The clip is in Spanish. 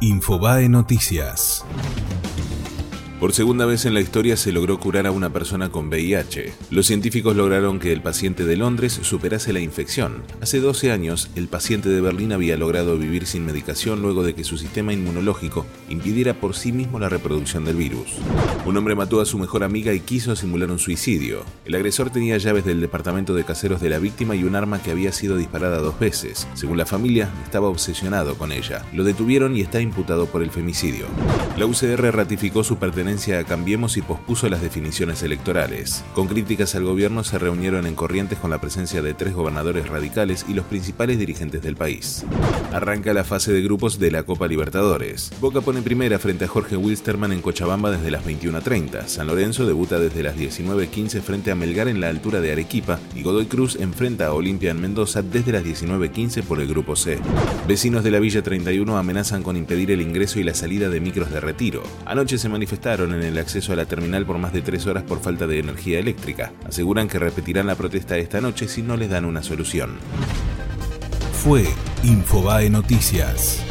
Infobae Noticias. Por segunda vez en la historia se logró curar a una persona con VIH. Los científicos lograron que el paciente de Londres superase la infección. Hace 12 años, el paciente de Berlín había logrado vivir sin medicación luego de que su sistema inmunológico impidiera por sí mismo la reproducción del virus. Un hombre mató a su mejor amiga y quiso simular un suicidio. El agresor tenía llaves del departamento de caseros de la víctima y un arma que había sido disparada dos veces. Según la familia, estaba obsesionado con ella. Lo detuvieron y está imputado por el femicidio. La UCR ratificó su pertenencia a Cambiemos y pospuso las definiciones electorales. Con críticas al gobierno se reunieron en Corrientes con la presencia de tres gobernadores radicales y los principales dirigentes del país. Arranca la fase de grupos de la Copa Libertadores. Boca pone primera frente a Jorge Wilstermann en Cochabamba desde las 21.30. San Lorenzo debuta desde las 19.15 frente a Melgar en la altura de Arequipa y Godoy Cruz enfrenta a Olimpia en Mendoza desde las 19.15 por el grupo C. Vecinos de la Villa 31 amenazan con impedir el ingreso y la salida de micros de retiro. Anoche se manifestaron en el acceso a la terminal por más de tres horas por falta de energía eléctrica. Aseguran que repetirán la protesta esta noche si no les dan una solución. Fue Infobae Noticias.